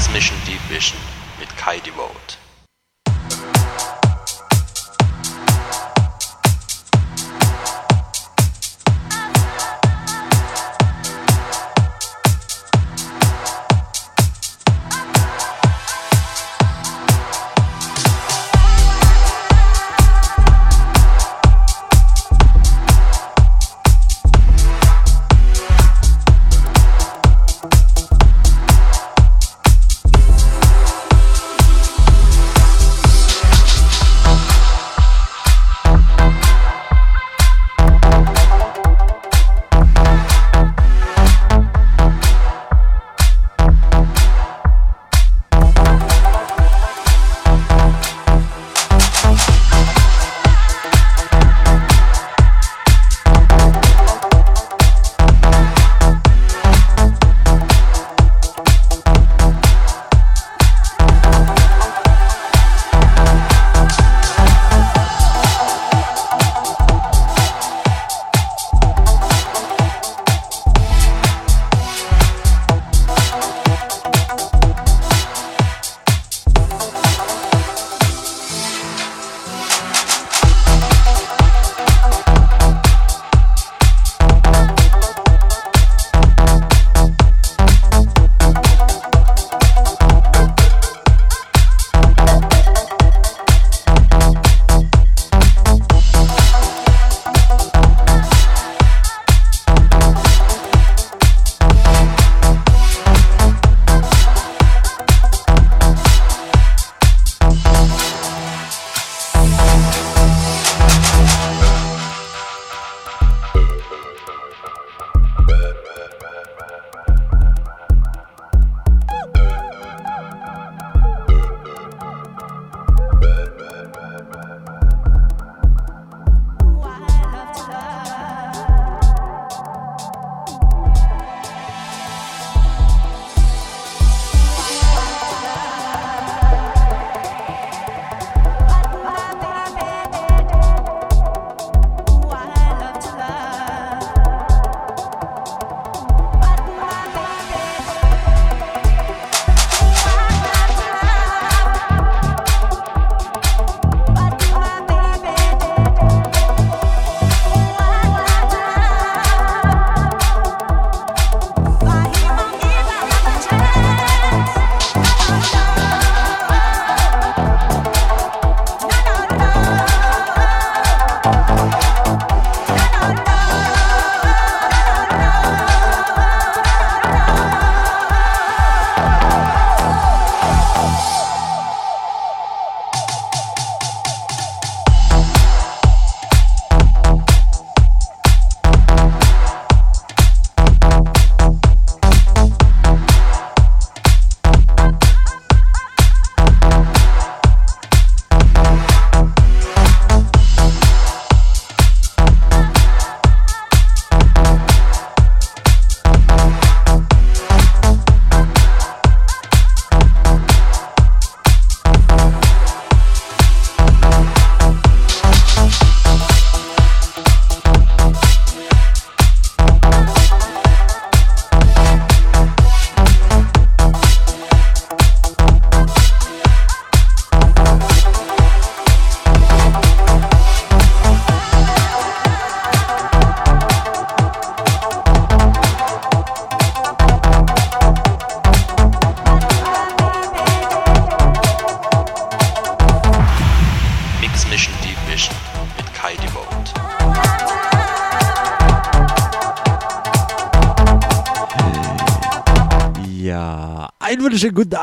Mix Mission Deep Vision mit Kai Devote.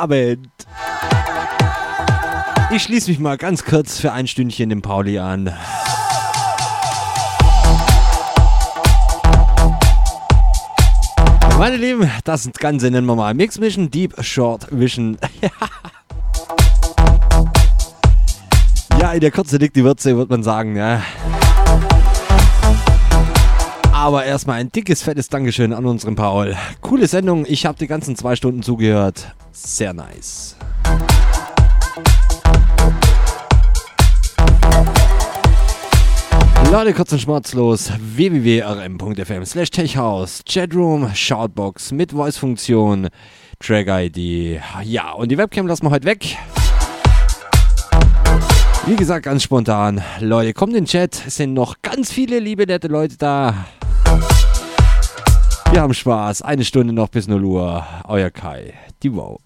Abend. Ich schließe mich mal ganz kurz für ein Stündchen dem Pauli an. Meine Lieben, das Ganze nennen wir mal Mix Mission Deep Short Vision. ja, in der Kürze liegt die Würze, würde man sagen. Ja. Aber erstmal ein dickes, fettes Dankeschön an unseren Paul. Coole Sendung, ich habe die ganzen zwei Stunden zugehört. Sehr nice. Leute, kurz und schmerzlos. www.rm.fm slash techhouse. Chatroom, Shoutbox mit Voice-Funktion, Track-ID. Ja, und die Webcam lassen wir heute weg. Wie gesagt, ganz spontan. Leute, kommt in den Chat. Es sind noch ganz viele liebe, nette Leute da. Wir haben Spaß. Eine Stunde noch bis 0 Uhr. Euer Kai. Die Vote.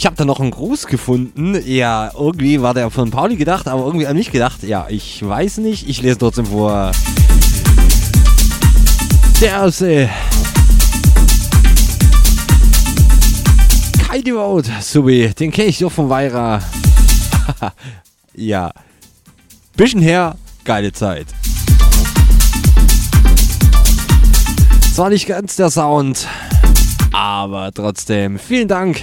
Ich habe da noch einen Gruß gefunden. Ja, irgendwie war der von Pauli gedacht, aber irgendwie an mich gedacht. Ja, ich weiß nicht. Ich lese trotzdem vor. Der erste. Kai Devote, Subi, den kenne ich doch von Weira. ja. Bisschen her, geile Zeit. Zwar nicht ganz der Sound, aber trotzdem vielen Dank.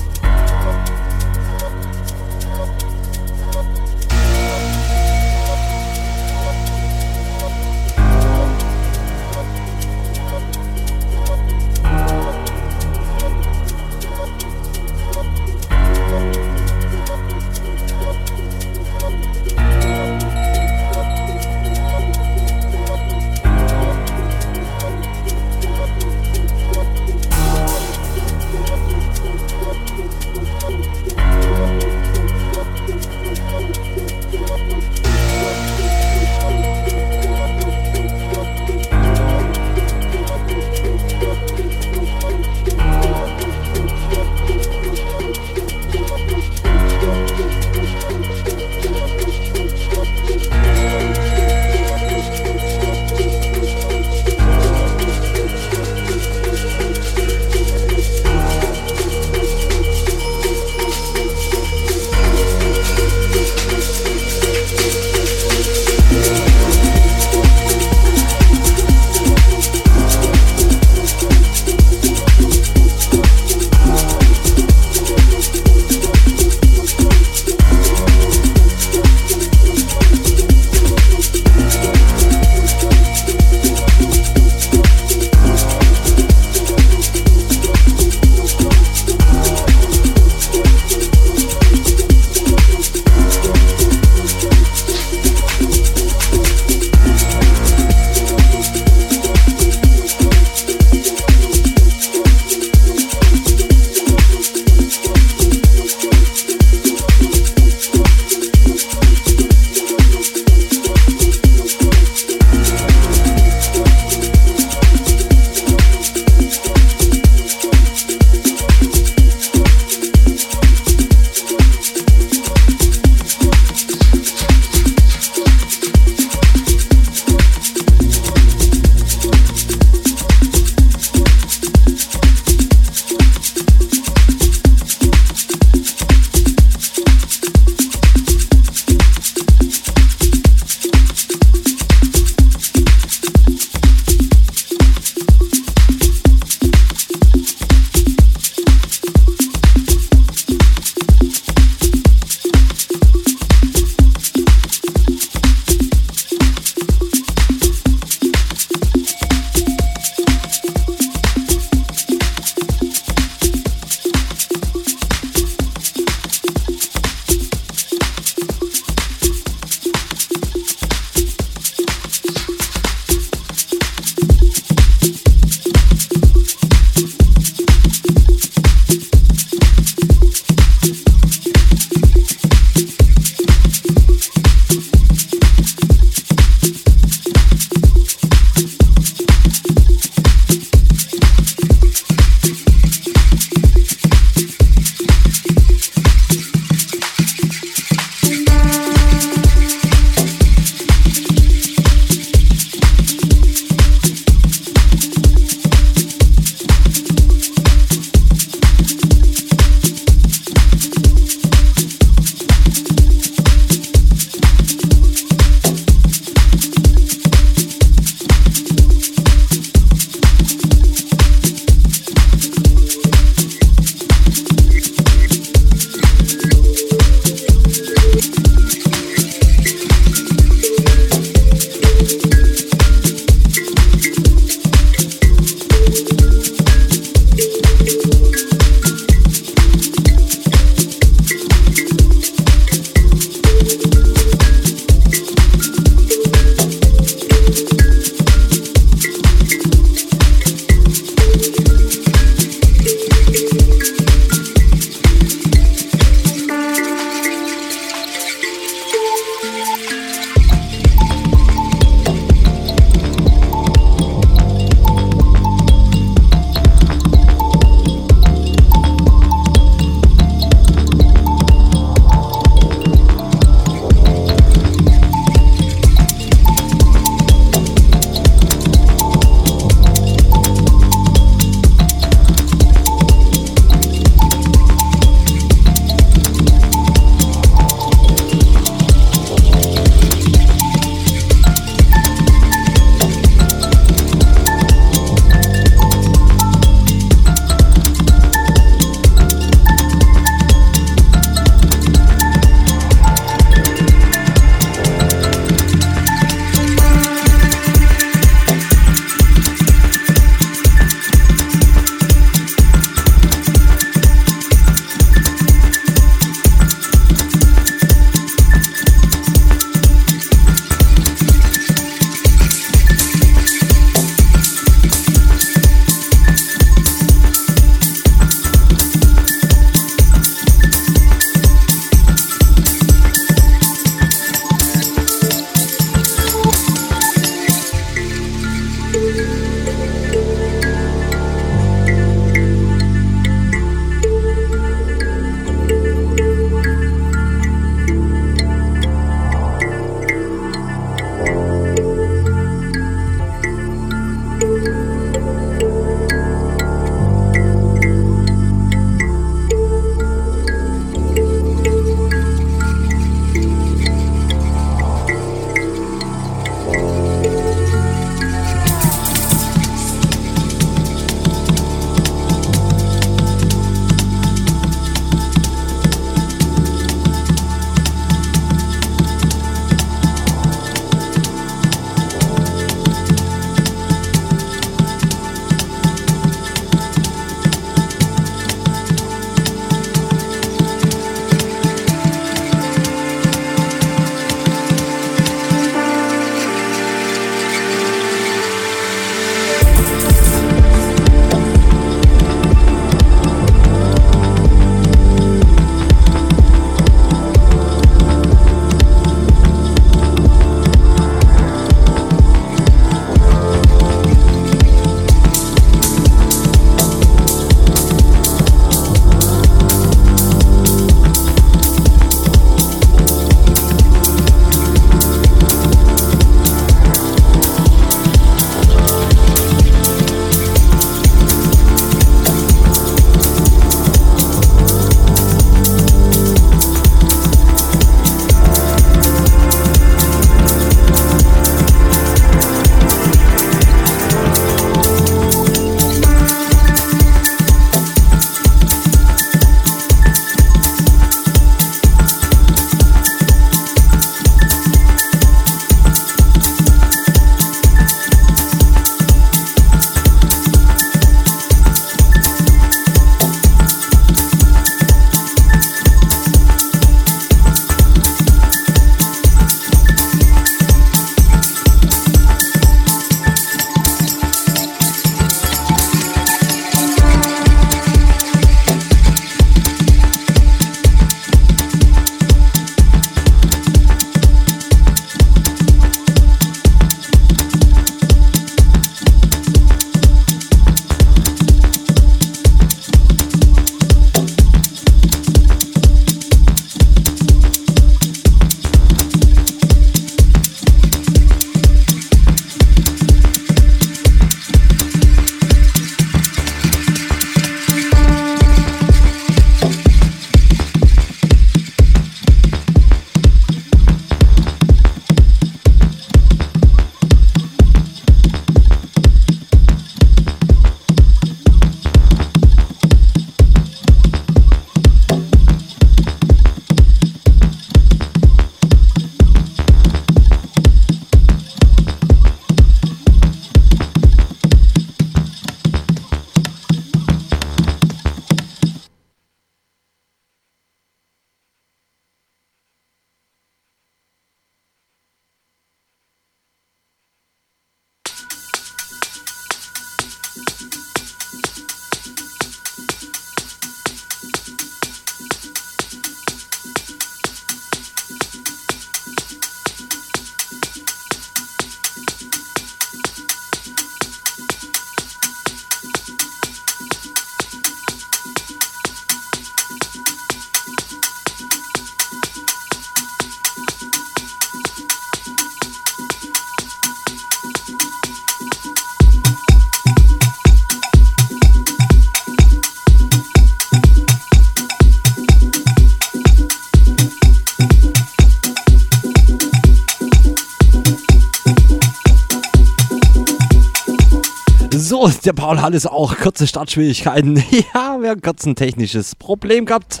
So, der Paul hat es auch kurze Startschwierigkeiten. Ja, wir haben kurz ein technisches Problem gehabt.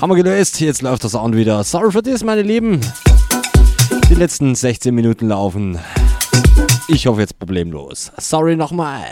Haben wir gelöst. Jetzt läuft der Sound wieder. Sorry für das, meine Lieben. Die letzten 16 Minuten laufen. Ich hoffe jetzt problemlos. Sorry nochmal.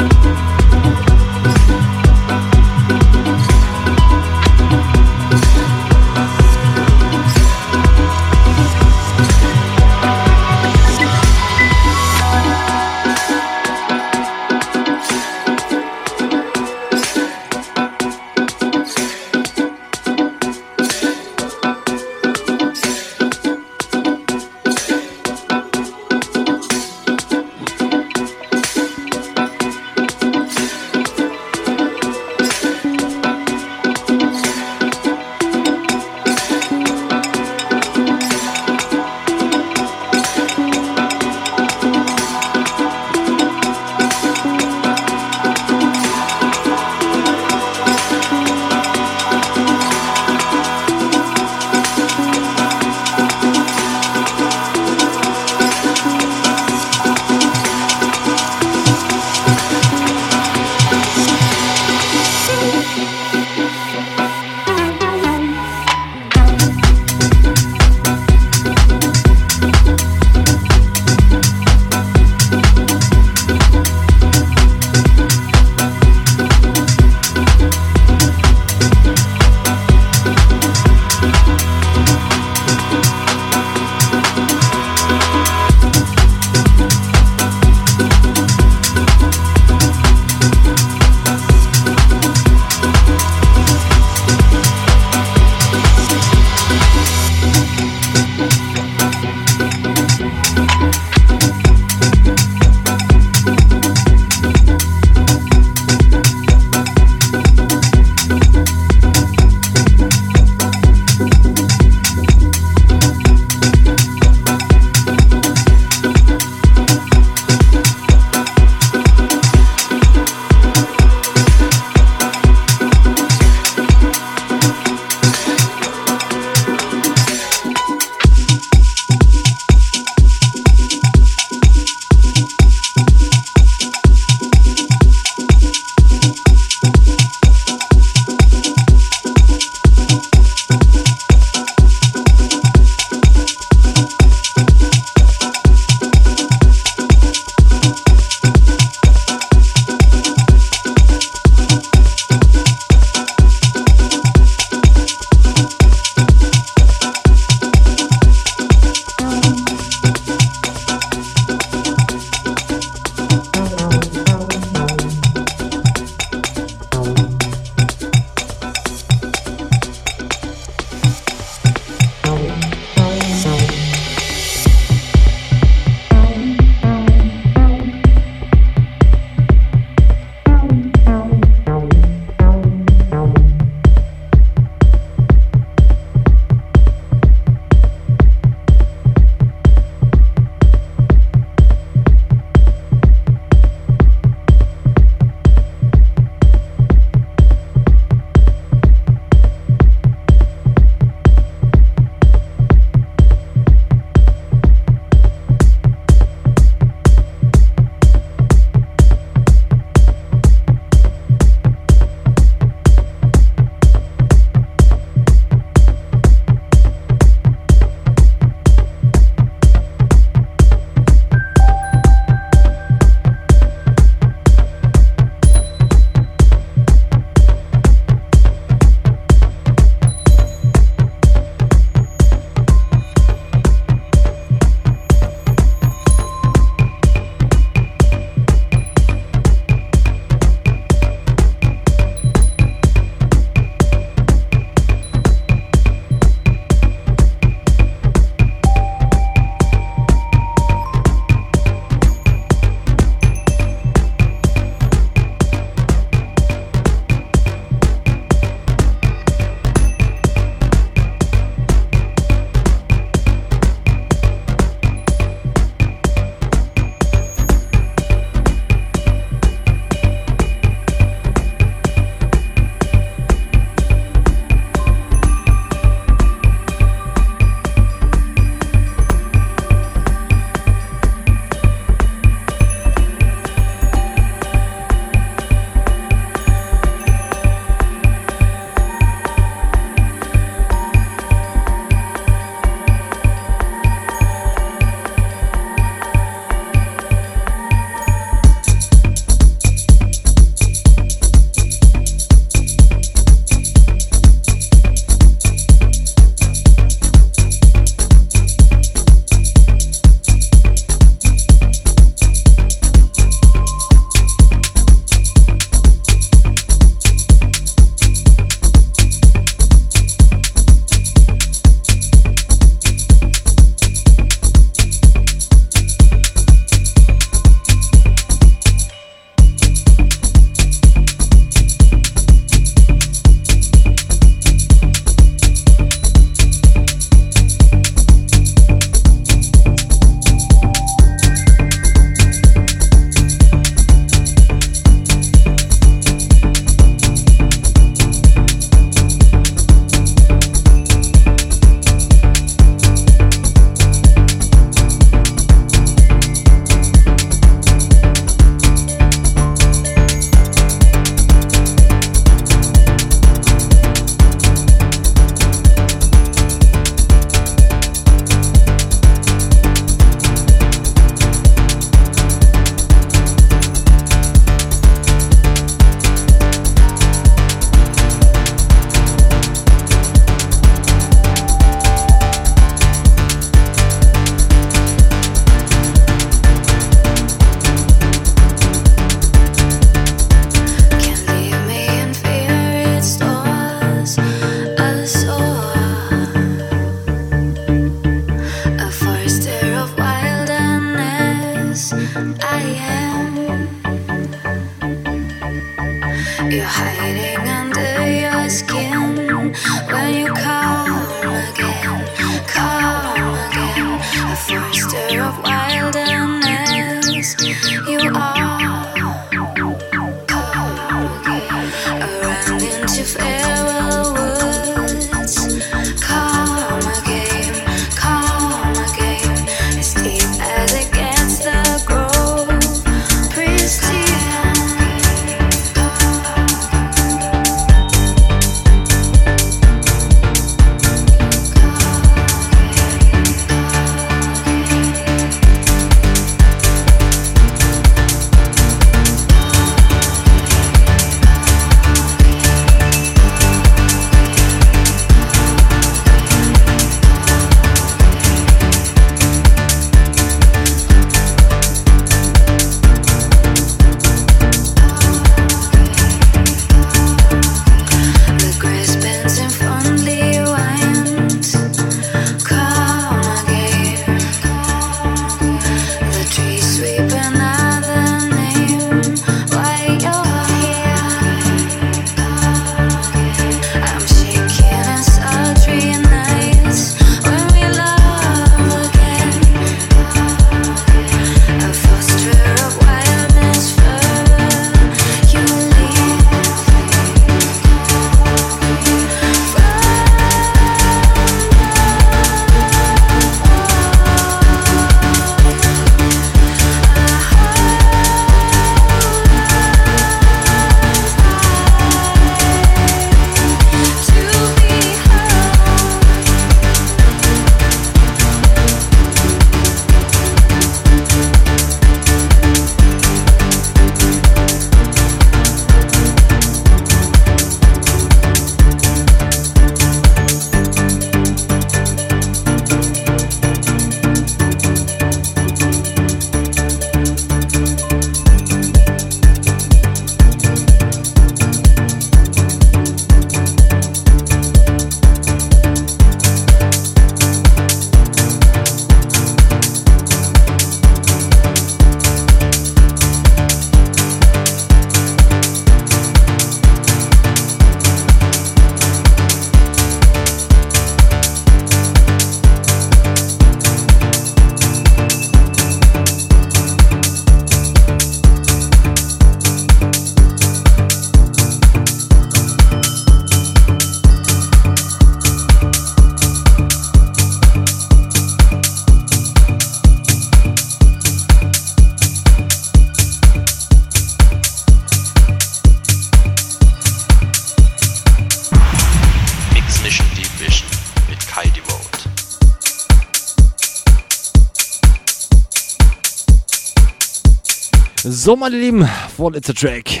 So, meine Lieben, vorletzter Track.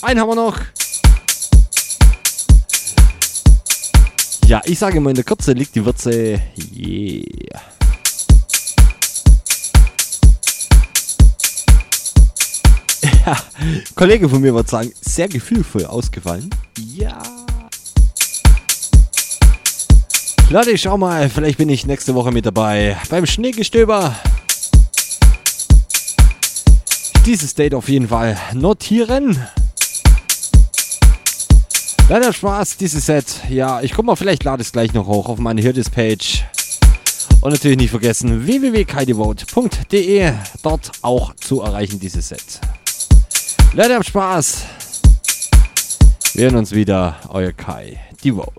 Einen haben wir noch. Ja, ich sage immer, in der Kürze liegt die Würze. Yeah. Ja, Kollege von mir würde sagen, sehr gefühlvoll ausgefallen. Ja. Leute, schau mal, vielleicht bin ich nächste Woche mit dabei beim Schneegestöber dieses Date auf jeden Fall notieren. Leider Spaß, dieses Set. Ja, ich guck mal, vielleicht lade es gleich noch hoch auf meine Hirdis-Page. Und natürlich nicht vergessen, www.kaidevote.de. Dort auch zu erreichen, dieses Set. Leider Spaß. Wir hören uns wieder. Euer Kai Devote.